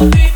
I'll be